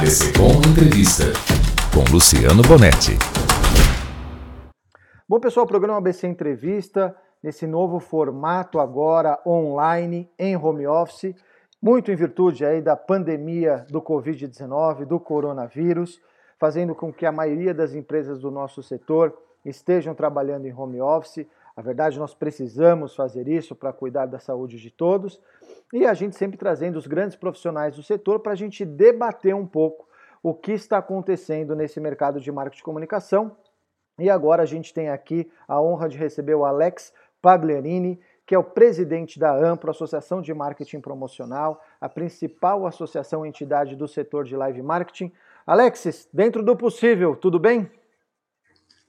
ABC Com Entrevista, com Luciano Bonetti. Bom, pessoal, programa ABC Entrevista, nesse novo formato agora online, em home office, muito em virtude aí da pandemia do Covid-19, do coronavírus, fazendo com que a maioria das empresas do nosso setor estejam trabalhando em home office. A verdade, nós precisamos fazer isso para cuidar da saúde de todos. E a gente sempre trazendo os grandes profissionais do setor para a gente debater um pouco o que está acontecendo nesse mercado de marketing de comunicação. E agora a gente tem aqui a honra de receber o Alex Pagliarini, que é o presidente da AMPRO, Associação de Marketing Promocional, a principal associação entidade do setor de live marketing. Alexis, dentro do possível, tudo bem?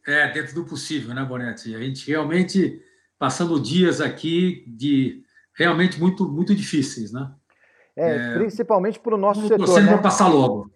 É, dentro do possível, né, Bonetti? A gente realmente passando dias aqui de realmente muito, muito difíceis, né? É, é principalmente para o nosso setor. Torcer né? para passar logo.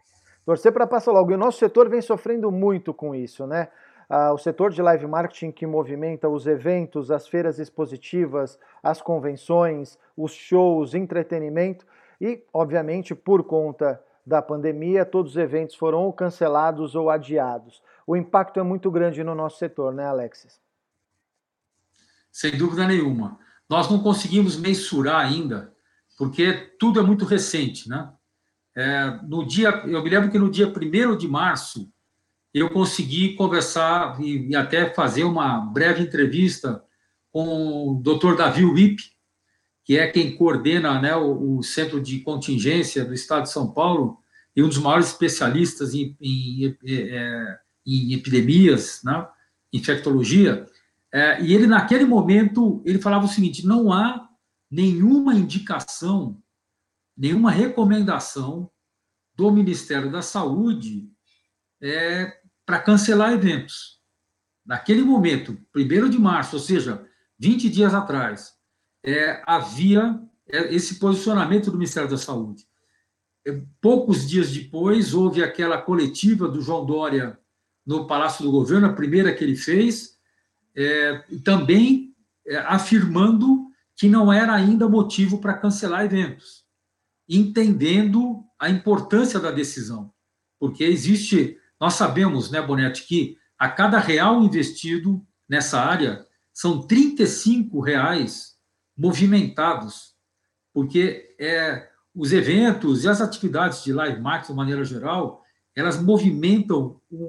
Torcer para passar logo. E o nosso setor vem sofrendo muito com isso, né? Ah, o setor de live marketing que movimenta os eventos, as feiras expositivas, as convenções, os shows, entretenimento e, obviamente, por conta da pandemia, todos os eventos foram cancelados ou adiados. O impacto é muito grande no nosso setor, né, Alexis? Sem dúvida nenhuma. Nós não conseguimos mensurar ainda, porque tudo é muito recente, né? É, no dia, eu me lembro que no dia 1 de março, eu consegui conversar e, e, até fazer uma breve entrevista com o Dr. Davi Wip, que é quem coordena né, o, o, Centro de Contingência do Estado de São Paulo e um dos maiores especialistas em, em, é, em epidemias, né, infectologia. É, e ele, naquele momento, ele falava o seguinte, não há nenhuma indicação, nenhuma recomendação do Ministério da Saúde é, para cancelar eventos. Naquele momento, 1 de março, ou seja, 20 dias atrás, é, havia é, esse posicionamento do Ministério da Saúde. É, poucos dias depois, houve aquela coletiva do João Dória no Palácio do Governo, a primeira que ele fez, é, também é, afirmando que não era ainda motivo para cancelar eventos, entendendo a importância da decisão, porque existe, nós sabemos, né, Bonetti, que a cada real investido nessa área são 35 reais movimentados, porque é, os eventos e as atividades de live marketing, de maneira geral, elas movimentam um,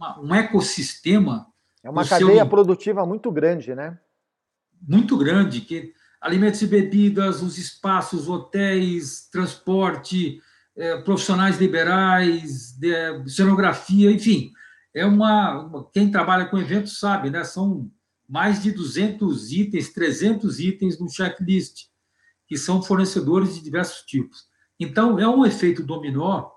um, um ecossistema. É uma cadeia seu... produtiva muito grande, né? Muito grande, que alimentos e bebidas, os espaços, hotéis, transporte, é, profissionais liberais, de, cenografia, enfim, é uma quem trabalha com eventos sabe, né? São mais de 200 itens, 300 itens no checklist, que são fornecedores de diversos tipos. Então, é um efeito dominó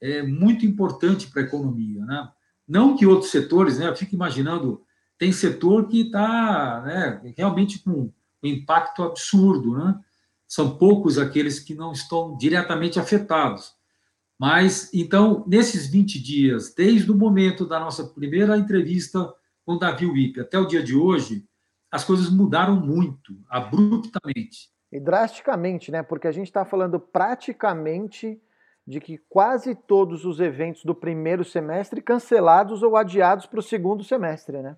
é, muito importante para a economia. Né? Não que outros setores, né, eu fico imaginando, tem setor que está né, realmente com um impacto absurdo. Né? São poucos aqueles que não estão diretamente afetados. Mas, então, nesses 20 dias, desde o momento da nossa primeira entrevista com Davi Wip até o dia de hoje, as coisas mudaram muito, abruptamente. E drasticamente, né? Porque a gente está falando praticamente de que quase todos os eventos do primeiro semestre cancelados ou adiados para o segundo semestre, né?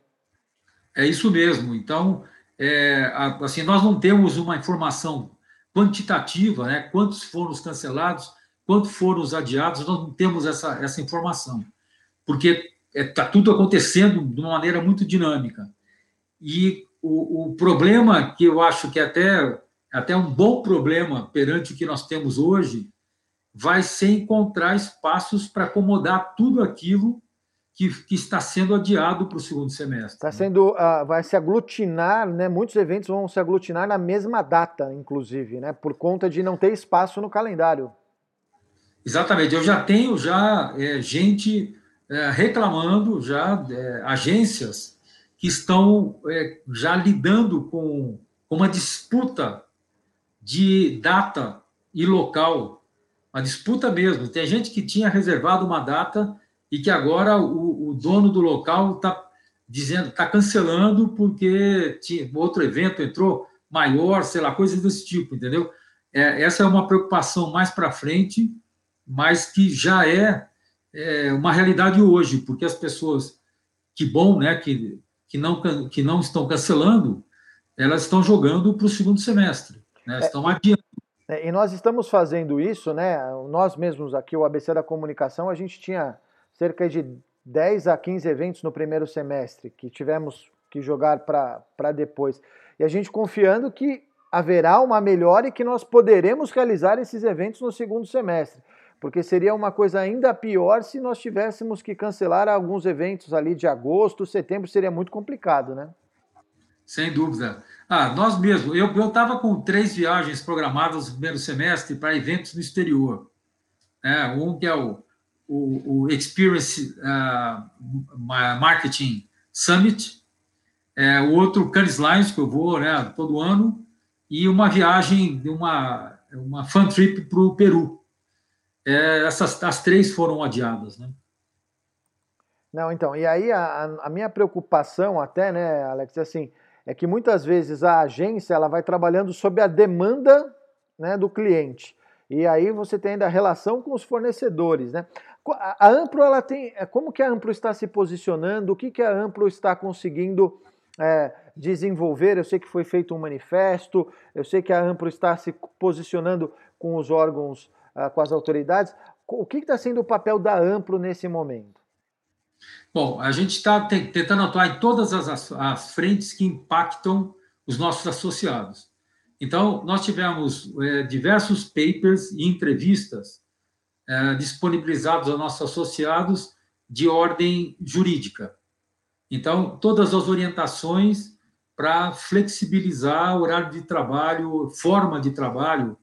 É isso mesmo. Então, é, assim, nós não temos uma informação quantitativa, né? Quantos foram os cancelados, quantos foram os adiados, nós não temos essa, essa informação. Porque está é, tá tudo acontecendo de uma maneira muito dinâmica. E o, o, problema que eu acho que é até, até um bom problema perante o que nós temos hoje vai ser encontrar espaços para acomodar tudo aquilo que, que, está sendo adiado para o segundo semestre. Está sendo, uh, vai se aglutinar, né? Muitos eventos vão se aglutinar na mesma data, inclusive, né? Por conta de não ter espaço no calendário. Exatamente. Eu já tenho já é, gente é, reclamando já é, agências que estão é, já lidando com, uma disputa de data e local, uma disputa mesmo. Tem gente que tinha reservado uma data e que agora o, o dono do local está dizendo, está cancelando porque tinha, outro evento entrou maior, sei lá, coisas desse tipo, entendeu? É, essa é uma preocupação mais para frente mas que já é, é uma realidade hoje, porque as pessoas, que bom, né, que, que, não, que não estão cancelando, elas estão jogando para o segundo semestre, né, é, estão adiando. É, e nós estamos fazendo isso, né? Nós mesmos aqui, o ABC da Comunicação, a gente tinha cerca de 10 a 15 eventos no primeiro semestre que tivemos que jogar para depois. E a gente confiando que haverá uma melhora e que nós poderemos realizar esses eventos no segundo semestre. Porque seria uma coisa ainda pior se nós tivéssemos que cancelar alguns eventos ali de agosto, setembro, seria muito complicado, né? Sem dúvida. Ah, nós mesmos. Eu estava com três viagens programadas no primeiro semestre para eventos no exterior. É, um que é o, o, o Experience uh, Marketing Summit, é, o outro Cannes Lines, que eu vou né, todo ano, e uma viagem, uma, uma fan trip para o Peru. É, essas as três foram adiadas, né? Não, então, e aí a, a minha preocupação até, né, Alex, é assim, é que muitas vezes a agência ela vai trabalhando sob a demanda né, do cliente. E aí você tem ainda a relação com os fornecedores, né? A Amplo, ela tem, é, como que a Amplo está se posicionando? O que, que a Amplo está conseguindo é, desenvolver. Eu sei que foi feito um manifesto, eu sei que a Ampro está se posicionando com os órgãos, com as autoridades. O que está sendo o papel da Ampro nesse momento? Bom, a gente está tentando atuar em todas as, as, frentes que impactam os nossos associados. Então, nós tivemos é, diversos papers e entrevistas é, disponibilizados aos nossos associados de ordem jurídica. Então, todas as orientações para flexibilizar o horário de trabalho, forma de trabalho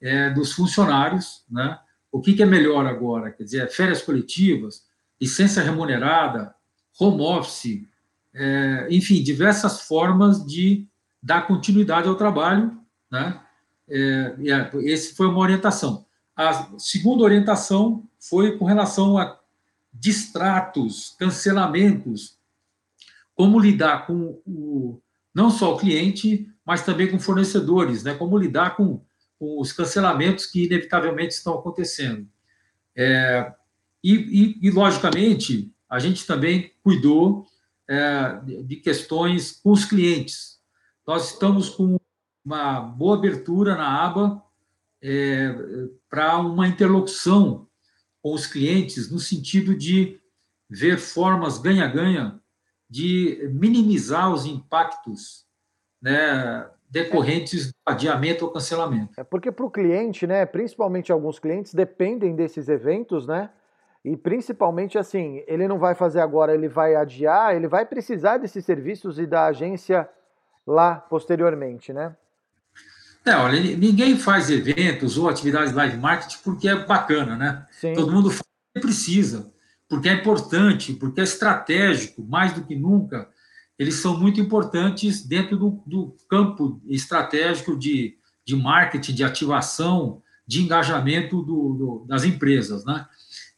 é, dos funcionários, né? O que, que, é melhor agora? Quer dizer, férias coletivas, licença remunerada, home office, é, enfim, diversas formas de dar continuidade ao trabalho, né? É, é esse foi uma orientação. A segunda orientação foi com relação a distratos, cancelamentos como lidar com o, não só o cliente, mas também com fornecedores, né? como lidar com, com os cancelamentos que inevitavelmente estão acontecendo. É, e, e, e, logicamente, a gente também cuidou é, de questões com os clientes. Nós estamos com uma boa abertura na aba é, para uma interlocução com os clientes, no sentido de ver formas ganha-ganha de minimizar os impactos né, decorrentes do adiamento ou cancelamento. É porque para o cliente, né, principalmente alguns clientes dependem desses eventos, né? E principalmente assim, ele não vai fazer agora, ele vai adiar, ele vai precisar desses serviços e da agência lá posteriormente, né? É, olha, ninguém faz eventos ou atividades live marketing porque é bacana, né? Sim. Todo mundo faz precisa porque é importante, porque é estratégico, mais do que nunca, eles são muito importantes dentro do, do campo estratégico de, de marketing, de ativação, de engajamento do, do, das empresas. Né?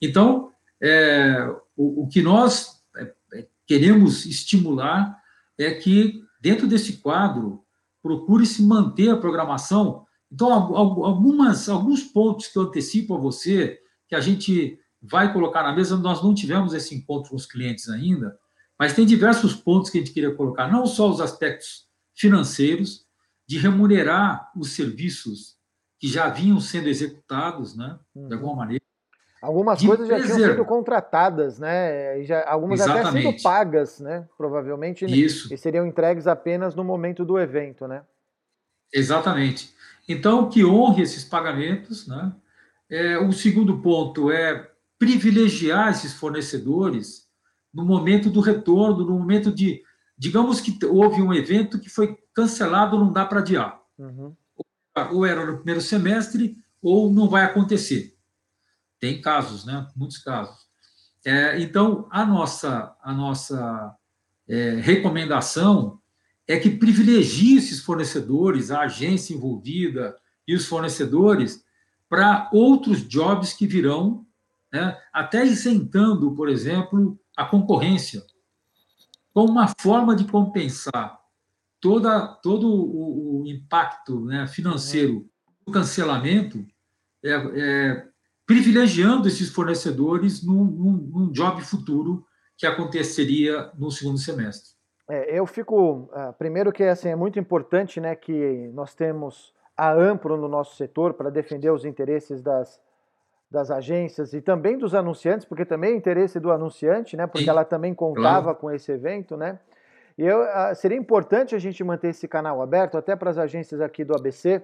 Então, é, o, o, que nós é, é queremos estimular é que, dentro desse quadro, procure-se manter a programação. Então, algumas, alguns pontos que eu antecipo a você, que a gente vai colocar na mesa. Nós não tivemos esse encontro com os clientes ainda, mas tem diversos pontos que a gente queria colocar, não só os aspectos financeiros, de remunerar os serviços que já vinham sendo executados, né, de uhum. alguma maneira. Algumas coisas já tinham sido contratadas, né? Já, algumas Exatamente. até sendo pagas, né? Provavelmente. Isso. E seriam entregues apenas no momento do evento, né? Exatamente. Então, que honre esses pagamentos, né? É, o segundo ponto é privilegiar esses fornecedores no momento do retorno, no momento de. Digamos que houve um evento que foi cancelado, não dá para adiar. Uhum. Ou era no primeiro semestre, ou não vai acontecer. Tem casos, né? Muitos casos. É, então, a nossa, a nossa é, recomendação é que privilegie esses fornecedores, a agência envolvida e os fornecedores, para outros jobs que virão né? até isentando, por exemplo, a concorrência, como uma forma de compensar toda, todo o, o impacto né, financeiro do cancelamento, é, é, privilegiando esses fornecedores num, num, num job futuro que aconteceria no segundo semestre. É, eu fico, uh, primeiro que assim, é muito importante né, que nós temos a Ampro no nosso setor para defender os interesses das, das agências e também dos anunciantes, porque também é interesse do anunciante, né, porque ela também contava claro. com esse evento, né? E eu, uh, seria importante a gente manter esse canal aberto até para as agências aqui do ABC,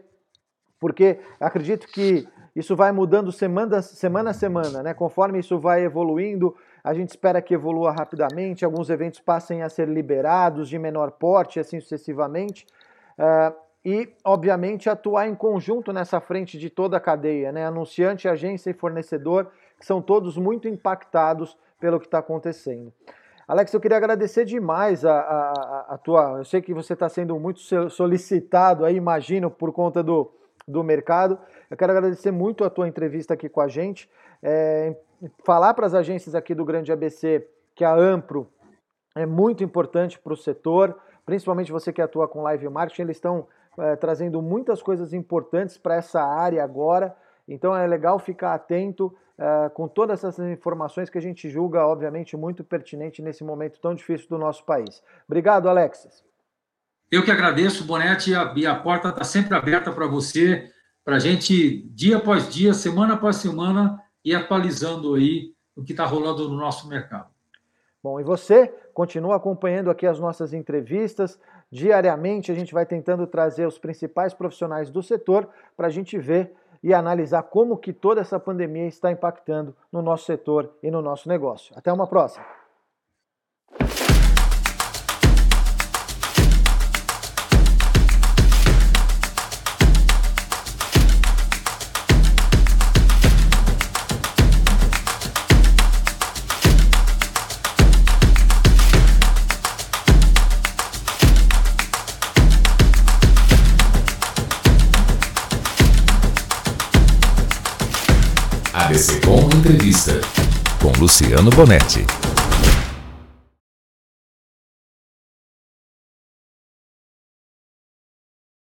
porque acredito que isso vai mudando semana, semana a semana, né? Conforme isso vai evoluindo, a gente espera que evolua rapidamente, alguns eventos passem a ser liberados de menor porte, assim sucessivamente. Uh, e, obviamente, atuar em conjunto nessa frente de toda a cadeia, né? Anunciante, agência e fornecedor, que são todos muito impactados pelo que está acontecendo. Alex, eu queria agradecer demais a, a, a tua. Eu sei que você está sendo muito solicitado aí, imagino, por conta do, do mercado. Eu quero agradecer muito a tua entrevista aqui com a gente. É, falar para as agências aqui do Grande ABC que a Ampro é muito importante para o setor, principalmente você que atua com live marketing, eles estão é, trazendo muitas coisas importantes para essa área agora. Então é legal ficar atento é, com todas essas informações que a gente julga, obviamente, muito pertinente nesse momento tão difícil do nosso país. Obrigado, Alexis. Eu que agradeço, Bonete, e a, porta está sempre aberta para você, para a gente, dia após dia, semana após semana, ir atualizando aí o que está rolando no nosso mercado. Bom, e você continua acompanhando aqui as nossas entrevistas. Diariamente a gente vai tentando trazer os principais profissionais do setor para a gente ver e analisar como que toda essa pandemia está impactando no nosso setor e no nosso negócio. Até uma próxima. Luciano Bonetti.